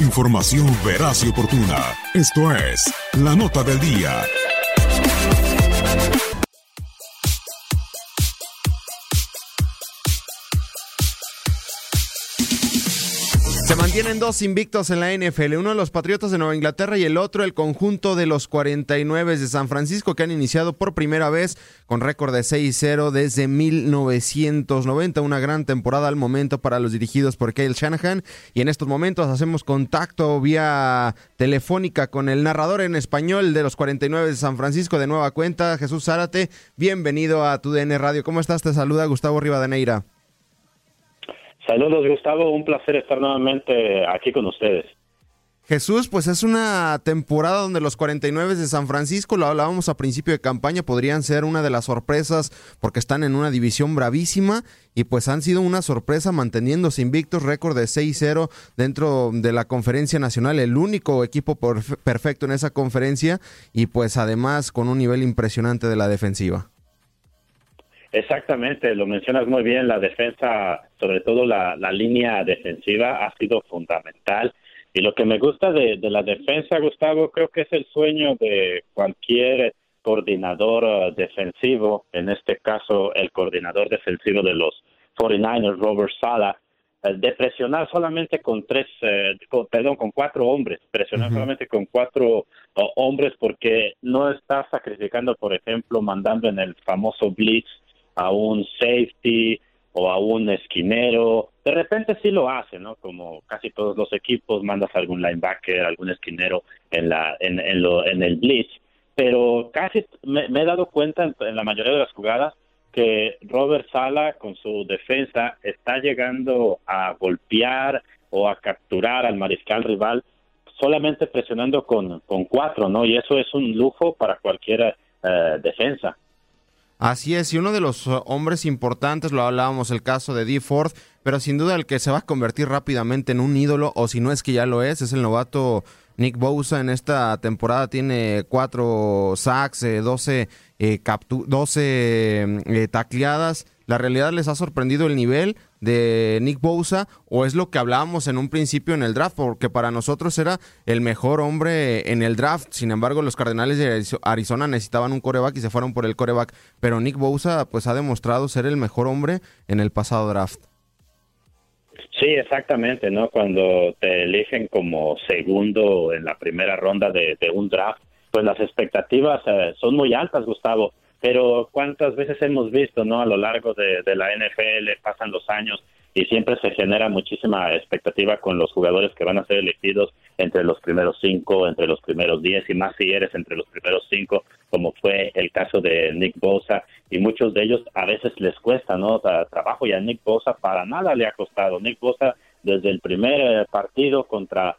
Información veraz y oportuna. Esto es La Nota del Día. Mantienen dos invictos en la NFL, uno de los Patriotas de Nueva Inglaterra y el otro el conjunto de los 49 de San Francisco que han iniciado por primera vez con récord de 6-0 desde 1990, una gran temporada al momento para los dirigidos por Kyle Shanahan. Y en estos momentos hacemos contacto vía telefónica con el narrador en español de los 49 de San Francisco de nueva cuenta, Jesús Zárate, bienvenido a tu DN Radio, ¿cómo estás? Te saluda Gustavo Rivadeneira. Saludos, Gustavo. Un placer estar nuevamente aquí con ustedes. Jesús, pues es una temporada donde los 49 de San Francisco, lo hablábamos a principio de campaña, podrían ser una de las sorpresas porque están en una división bravísima y pues han sido una sorpresa manteniéndose invictos, récord de 6-0 dentro de la conferencia nacional, el único equipo perfecto en esa conferencia y pues además con un nivel impresionante de la defensiva. Exactamente, lo mencionas muy bien, la defensa, sobre todo la, línea defensiva, ha sido fundamental. Y lo que me gusta de, la defensa, Gustavo, creo que es el sueño de cualquier coordinador uh, defensivo, en este caso el coordinador defensivo de los 49ers, Robert Sala, uh, de presionar solamente con tres, uh, perdón, con cuatro hombres, presionar solamente con cuatro hombres porque no está sacrificando, por ejemplo, mandando en el famoso blitz a un safety o a un esquinero. De repente sí lo hace, ¿no? Como casi todos los equipos, mandas algún linebacker, algún esquinero en, la, en, en, lo, en el blitz. Pero casi me, he dado cuenta en, la mayoría de las jugadas que Robert Sala con su defensa está llegando a golpear o a capturar al mariscal rival solamente presionando con, con cuatro, ¿no? Y eso es un lujo para cualquier eh, defensa. Así es, y uno de los uh, hombres importantes, lo hablábamos el caso de D. Ford, pero sin duda el que se va a convertir rápidamente en un ídolo, o si no es que ya lo es, es el novato Nick Bosa. En esta temporada tiene cuatro sacks, 12, eh, 12 eh, eh, tacleadas. La realidad les ha sorprendido el nivel de Nick Bosa o es lo que hablábamos en un principio en el draft, porque para nosotros era el mejor hombre en el draft. Sin embargo, los Cardenales de Arizona necesitaban un coreback y se fueron por el coreback. Pero Nick Bosa pues ha demostrado ser el mejor hombre en el pasado draft. Sí, exactamente, ¿no? Cuando te eligen como segundo en la primera ronda de, un draft, pues las expectativas eh, son muy altas, Gustavo pero cuántas veces hemos visto, ¿no? A lo largo de, la NFL pasan los años y siempre se genera muchísima expectativa con los jugadores que van a ser elegidos entre los primeros cinco, entre los primeros diez y más si eres entre los primeros cinco, como fue el caso de Nick Bosa y muchos de ellos a veces les cuesta, ¿no? trabajo y a Nick Bosa para nada le ha costado. Nick Bosa desde el primer eh, partido contra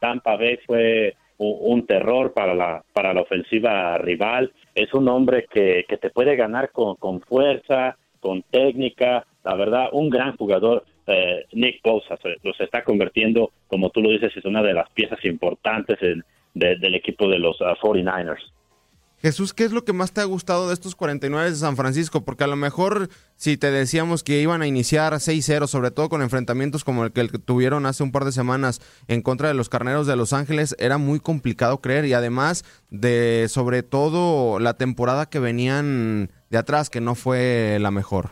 Tampa Bay fue un, terror para la, para la ofensiva rival. Es un hombre que, que te puede ganar con, con fuerza, con técnica, la verdad, un gran jugador. Eh, Nick Bosa se, está convirtiendo, como tú lo dices, es una de las piezas importantes del equipo de los 49ers. Jesús, ¿qué es lo que más te ha gustado de estos 49 de San Francisco? Porque a lo mejor si te decíamos que iban a iniciar 6-0, sobre todo con enfrentamientos como el que, tuvieron hace un par de semanas en contra de los Carneros de Los Ángeles, era muy complicado creer y además de sobre todo la temporada que venían de atrás, que no fue la mejor.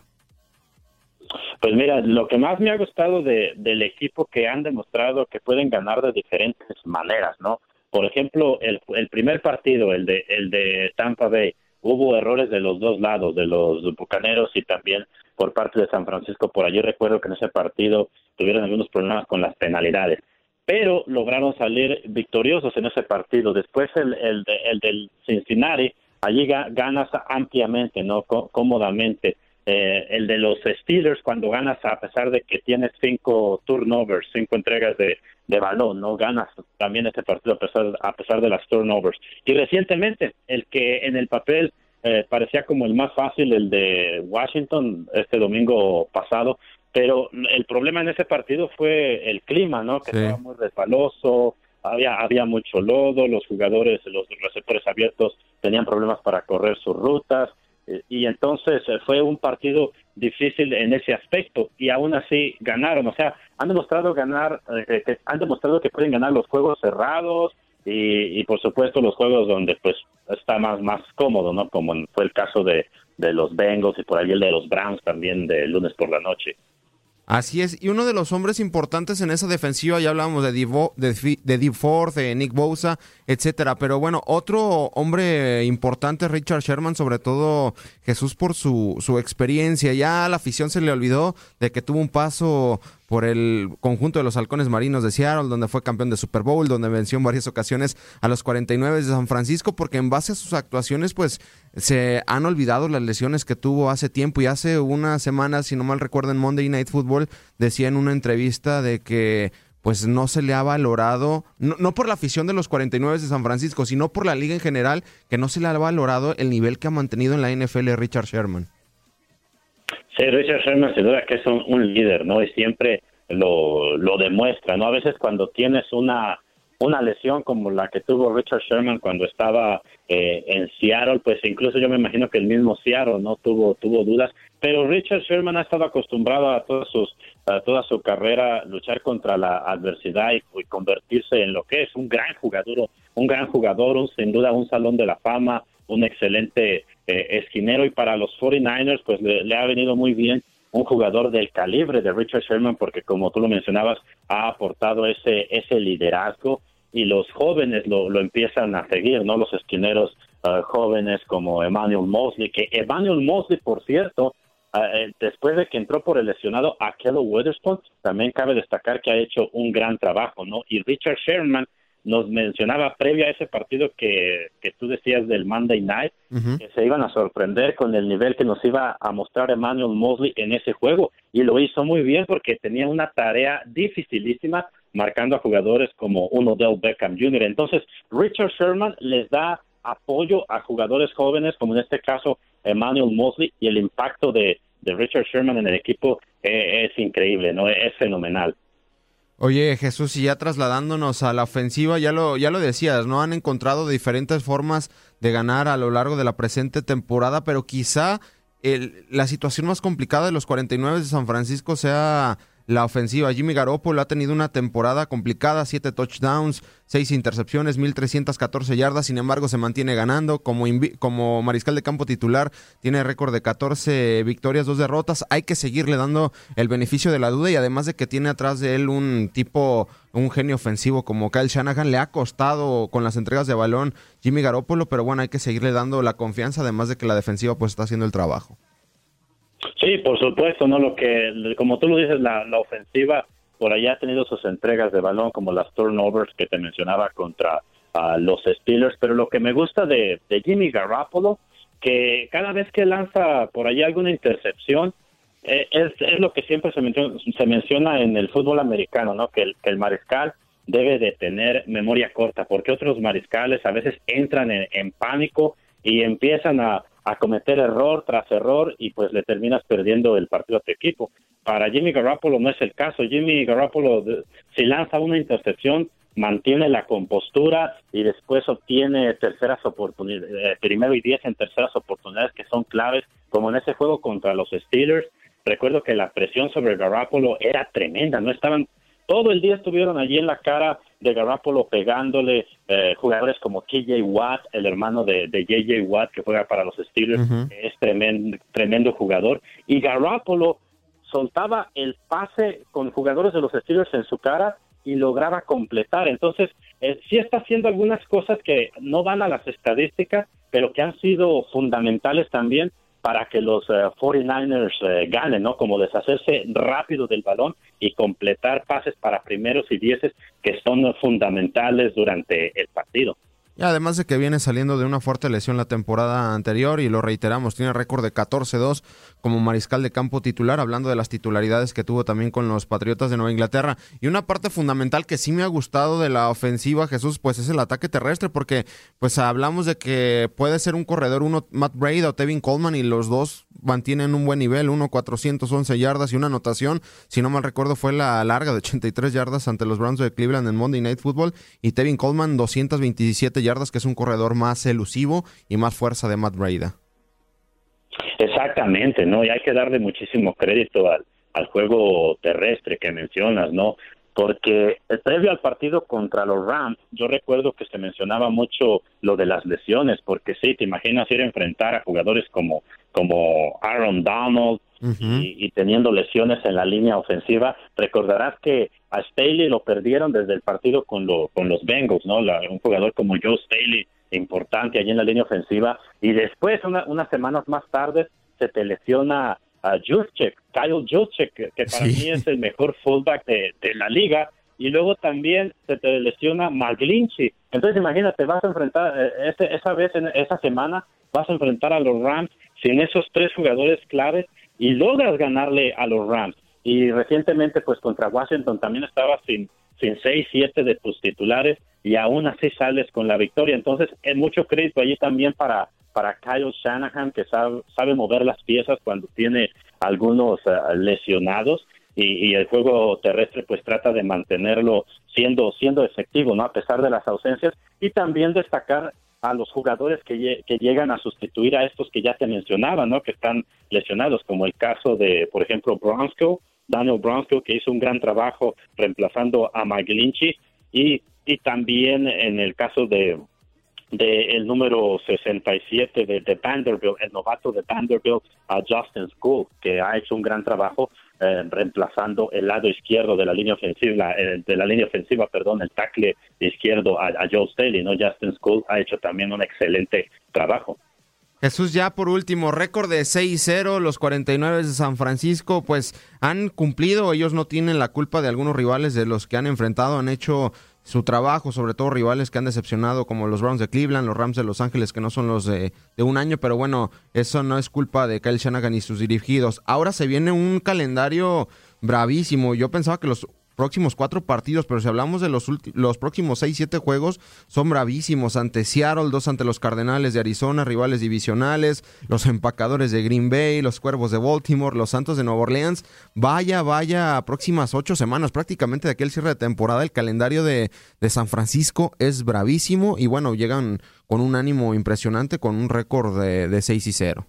Pues mira, lo que más me ha gustado de, del equipo que han demostrado que pueden ganar de diferentes maneras, ¿no? Por ejemplo, el, el primer partido, el de, el de Tampa Bay, hubo errores de los dos lados, de los bucaneros y también por parte de San Francisco. Por allí recuerdo que en ese partido tuvieron algunos problemas con las penalidades, pero lograron salir victoriosos en ese partido. Después el, el, el del Cincinnati, allí ganas ampliamente, no cómodamente. Eh, el de los Steelers cuando ganas a pesar de que tienes cinco turnovers, cinco entregas de, de balón, no ganas también este partido a pesar, a pesar de las turnovers. Y recientemente, el que en el papel eh, parecía como el más fácil, el de Washington, este domingo pasado, pero el problema en ese partido fue el clima, ¿no? Que estaba muy resbaloso, había, había mucho lodo, los jugadores, los receptores abiertos tenían problemas para correr sus rutas, y entonces eh, fue un partido difícil en ese aspecto y aún así ganaron, o sea, han demostrado ganar, eh, que han demostrado que pueden ganar los juegos cerrados y, y, por supuesto los juegos donde pues está más más cómodo, ¿no? Como fue el caso de, de los Bengals y por ahí el de los Browns también de lunes por la noche. Así es, y uno de los hombres importantes en esa defensiva, ya hablábamos de Divo, de, de Ford, de Nick Bosa, etcétera, pero bueno, otro hombre importante, Richard Sherman, sobre todo Jesús por su, su experiencia, ya la afición se le olvidó de que tuvo un paso por el conjunto de los halcones marinos de Seattle, donde fue campeón de Super Bowl, donde venció en varias ocasiones a los 49 de San Francisco, porque en base a sus actuaciones, pues se han olvidado las lesiones que tuvo hace tiempo y hace una semana, si no mal recuerdo, en Monday Night Football decía en una entrevista de que pues no se le ha valorado, no, no, por la afición de los 49 de San Francisco, sino por la liga en general, que no se le ha valorado el nivel que ha mantenido en la NFL Richard Sherman. Sí, Richard Sherman se duda que es un, líder, ¿no? Y siempre lo, lo demuestra, ¿no? A veces cuando tienes una, una lesión como la que tuvo Richard Sherman cuando estaba eh, en Seattle, pues incluso yo me imagino que el mismo Seattle no tuvo tuvo dudas, pero Richard Sherman ha estado acostumbrado a todas sus a toda su carrera luchar contra la adversidad y, y, convertirse en lo que es un gran jugador, un gran jugador, un, sin duda un salón de la fama, un excelente eh, esquinero y para los 49ers pues le, ha venido muy bien un jugador del calibre de Richard Sherman porque como tú lo mencionabas ha aportado ese ese liderazgo y los jóvenes lo, lo empiezan a seguir, ¿no? Los esquineros uh, jóvenes como Emmanuel Mosley, que Emmanuel Mosley, por cierto, uh, después de que entró por el lesionado a Kello Witherspoon, también cabe destacar que ha hecho un gran trabajo, ¿no? Y Richard Sherman nos mencionaba previo a ese partido que, que tú decías del Monday Night, que se iban a sorprender con el nivel que nos iba a mostrar Emmanuel Mosley en ese juego. Y lo hizo muy bien porque tenía una tarea dificilísima marcando a jugadores como uno Odell Beckham Jr. Entonces, Richard Sherman les da apoyo a jugadores jóvenes, como en este caso Emmanuel Mosley, y el impacto de, de Richard Sherman en el equipo eh, es increíble, ¿no? Es fenomenal. Oye, Jesús, y ya trasladándonos a la ofensiva, ya lo, ya lo decías, ¿no? Han encontrado diferentes formas de ganar a lo largo de la presente temporada, pero quizá la situación más complicada de los 49 de San Francisco sea la ofensiva. Jimmy Garoppolo ha tenido una temporada complicada, siete touchdowns, seis intercepciones, 1314 yardas, sin embargo se mantiene ganando como, como mariscal de campo titular, tiene récord de 14 victorias, dos derrotas. Hay que seguirle dando el beneficio de la duda y además de que tiene atrás de él un tipo, un genio ofensivo como Kyle Shanahan, le ha costado con las entregas de balón Jimmy Garoppolo, pero bueno, hay que seguirle dando la confianza, además de que la defensiva pues está haciendo el trabajo. Sí, por supuesto, ¿no? Lo que, como tú lo dices, la, ofensiva por allá ha tenido sus entregas de balón, como las turnovers que te mencionaba contra uh, los Steelers, pero lo que me gusta de, de Jimmy Garoppolo, que cada vez que lanza por allá alguna intercepción, eh, es, es lo que siempre se menciona, se menciona en el fútbol americano, ¿no? Que el, que el mariscal debe de tener memoria corta, porque otros mariscales a veces entran en, en pánico y empiezan a, a, cometer error tras error y pues le terminas perdiendo el partido a tu equipo. Para Jimmy Garoppolo no es el caso. Jimmy Garoppolo, si lanza una intercepción, mantiene la compostura y después obtiene terceras oportunidades, eh, primero y diez en terceras oportunidades que son claves, como en ese juego contra los Steelers. Recuerdo que la presión sobre Garoppolo era tremenda, no estaban todo el día estuvieron allí en la cara de Garoppolo pegándole eh, jugadores como KJ Watt, el hermano de, de JJ Watt que juega para los Steelers, es tremendo, tremendo jugador. Y Garoppolo soltaba el pase con jugadores de los Steelers en su cara y lograba completar. Entonces, eh, sí está haciendo algunas cosas que no van a las estadísticas, pero que han sido fundamentales también para que los 49ers eh, eh, ganen, ¿no? Como deshacerse rápido del balón y completar pases para primeros y dieces que son fundamentales durante el partido. Y además de que viene saliendo de una fuerte lesión la temporada anterior y lo reiteramos, tiene récord de 14-2 como mariscal de campo titular, hablando de las titularidades que tuvo también con los Patriotas de Nueva Inglaterra. Y una parte fundamental que sí me ha gustado de la ofensiva, Jesús, pues es el ataque terrestre, porque pues hablamos de que puede ser un corredor, uno Matt Braid o Tevin Coleman y los dos mantienen un buen nivel, uno 411 yardas y una anotación, si no mal recuerdo fue la larga de 83 yardas ante los Browns de Cleveland en Monday Night Football y Tevin Coleman 227 yardas, que es un corredor más elusivo y más fuerza de Matt Braida. Exactamente, ¿no? Y hay que darle muchísimo crédito al, al juego terrestre que mencionas, ¿no? Porque previo al partido contra los Rams, yo recuerdo que se mencionaba mucho lo de las lesiones, porque sí, te imaginas ir a enfrentar a jugadores como, como Aaron Donald y, y, teniendo lesiones en la línea ofensiva. Recordarás que a Staley lo perdieron desde el partido con, lo, con los Bengals, ¿no? La, un jugador como Joe Staley, importante allí en la línea ofensiva, y después, una, unas semanas más tarde, se te lesiona a Juszczyk, Kyle Juszczyk, que, para sí. mí es el mejor fullback de, de, la liga, y luego también se te lesiona McGlinchey. Entonces imagínate, vas a enfrentar, eh, ese, esa vez, en esa semana, vas a enfrentar a los Rams sin esos tres jugadores claves y logras ganarle a los Rams. Y recientemente, pues contra Washington también estaba sin, sin seis, siete de tus titulares y aún así sales con la victoria. Entonces, es mucho crédito allí también para, para Kyle Shanahan, que sabe, sabe mover las piezas cuando tiene algunos uh, lesionados. Y, y, el juego terrestre pues trata de mantenerlo siendo siendo efectivo no a pesar de las ausencias y también destacar a los jugadores que, llegan a sustituir a estos que ya te mencionaba no que están lesionados como el caso de por ejemplo Bronco Daniel Bronco que hizo un gran trabajo reemplazando a McGlinchey y también en el caso de de el número 67 de, de Vanderbilt, el novato de Vanderbilt, a Justin School, que ha hecho un gran trabajo eh, reemplazando el lado izquierdo de la línea ofensiva, eh, de la línea ofensiva, perdón, el tackle izquierdo a, a Joe Staley, ¿no? Justin School ha hecho también un excelente trabajo. Jesús, ya por último, récord de 6-0, los 49 de San Francisco, pues han cumplido, ellos no tienen la culpa de algunos rivales de los que han enfrentado, han hecho su trabajo, sobre todo rivales que han decepcionado como los Browns de Cleveland, los Rams de Los Ángeles, que no son los de, un año, pero bueno, eso no es culpa de Kyle Shanahan y sus dirigidos. Ahora se viene un calendario bravísimo. Yo pensaba que los próximos cuatro partidos, pero si hablamos de los, los próximos seis, siete juegos, son bravísimos. Ante Seattle, dos ante los Cardenales de Arizona, rivales divisionales, los empacadores de Green Bay, los Cuervos de Baltimore, los Santos de Nueva Orleans. Vaya, vaya, próximas ocho semanas, prácticamente de aquel cierre de temporada, el calendario de, de San Francisco es bravísimo y bueno, llegan con un ánimo impresionante, con un récord de, de 6 y 0.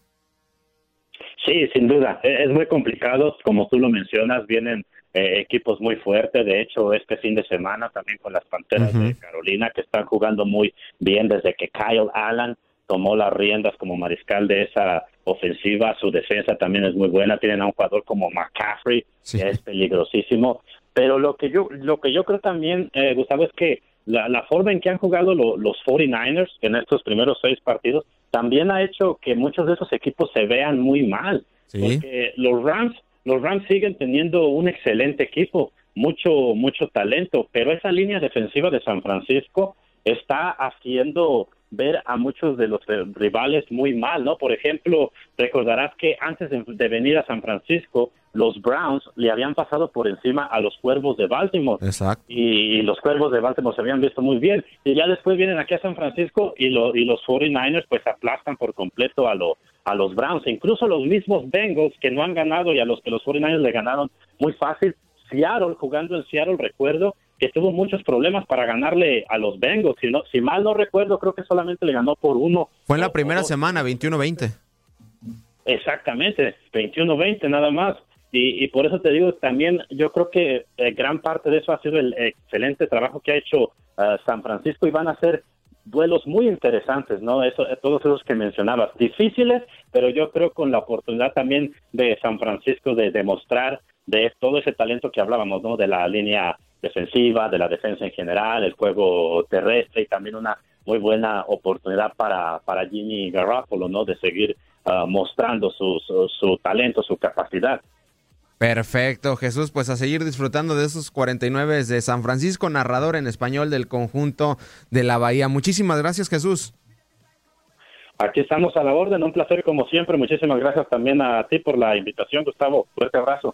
Sí, sin duda. E, Es muy complicado, como tú lo mencionas, vienen eh, equipos muy fuertes. De hecho, este fin de semana también con las Panteras uh -huh. de Carolina, que están jugando muy bien desde que Kyle Allen tomó las riendas como mariscal de esa ofensiva. Su defensa también es muy buena. Tienen a un jugador como McCaffrey, sí. que es peligrosísimo. Pero lo que yo, lo que yo creo también, eh, Gustavo, es que la, la, forma en que han jugado lo, los 49ers en estos primeros seis partidos también ha hecho que muchos de esos equipos se vean muy mal. Sí. Porque los Rams los Rams siguen teniendo un excelente equipo, mucho, mucho talento, pero esa línea defensiva de San Francisco está haciendo ver a muchos de los eh, rivales muy mal, ¿no? Por ejemplo, recordarás que antes de, de venir a San Francisco, los Browns le habían pasado por encima a los Cuervos de Baltimore. Exacto. Y, los Cuervos de Baltimore se habían visto muy bien. Y ya después vienen aquí a San Francisco y, lo, y los 49ers pues aplastan por completo a, lo, a los Browns. E incluso los mismos Bengals que no han ganado y a los que los 49ers le ganaron muy fácil. Seattle, jugando en Seattle, recuerdo que tuvo muchos problemas para ganarle a los Bengals. Si, no, si mal no recuerdo, creo que solamente le ganó por uno. Fue en la primera semana, 21-20. Exactamente, 21-20 nada más. Y, por eso te digo, también yo creo que eh, gran parte de eso ha sido el excelente trabajo que ha hecho uh, San Francisco y van a ser duelos muy interesantes, ¿no? Eso, eh, todos esos que mencionabas, difíciles, pero yo creo con la oportunidad también de San Francisco de demostrar de todo ese talento que hablábamos, ¿no? De la línea defensiva, de la defensa en general, el juego terrestre y también una muy buena oportunidad para, para Jimmy Garoppolo, ¿no? De seguir uh, mostrando su, su talento, su capacidad. Perfecto, Jesús, pues a seguir disfrutando de esos 49 de San Francisco, narrador en español del conjunto de la Bahía. Muchísimas gracias, Jesús. Aquí estamos a la orden, un placer como siempre. Muchísimas gracias también a ti por la invitación, Gustavo. Fuerte abrazo.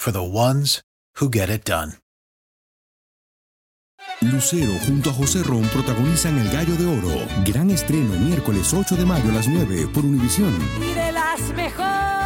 for the ones who get it done. Lucero junto a José Ron protagonizan El Gallo de Oro. Gran estreno miércoles 8 de mayo a las 9 por Univisión. Y de las mejores.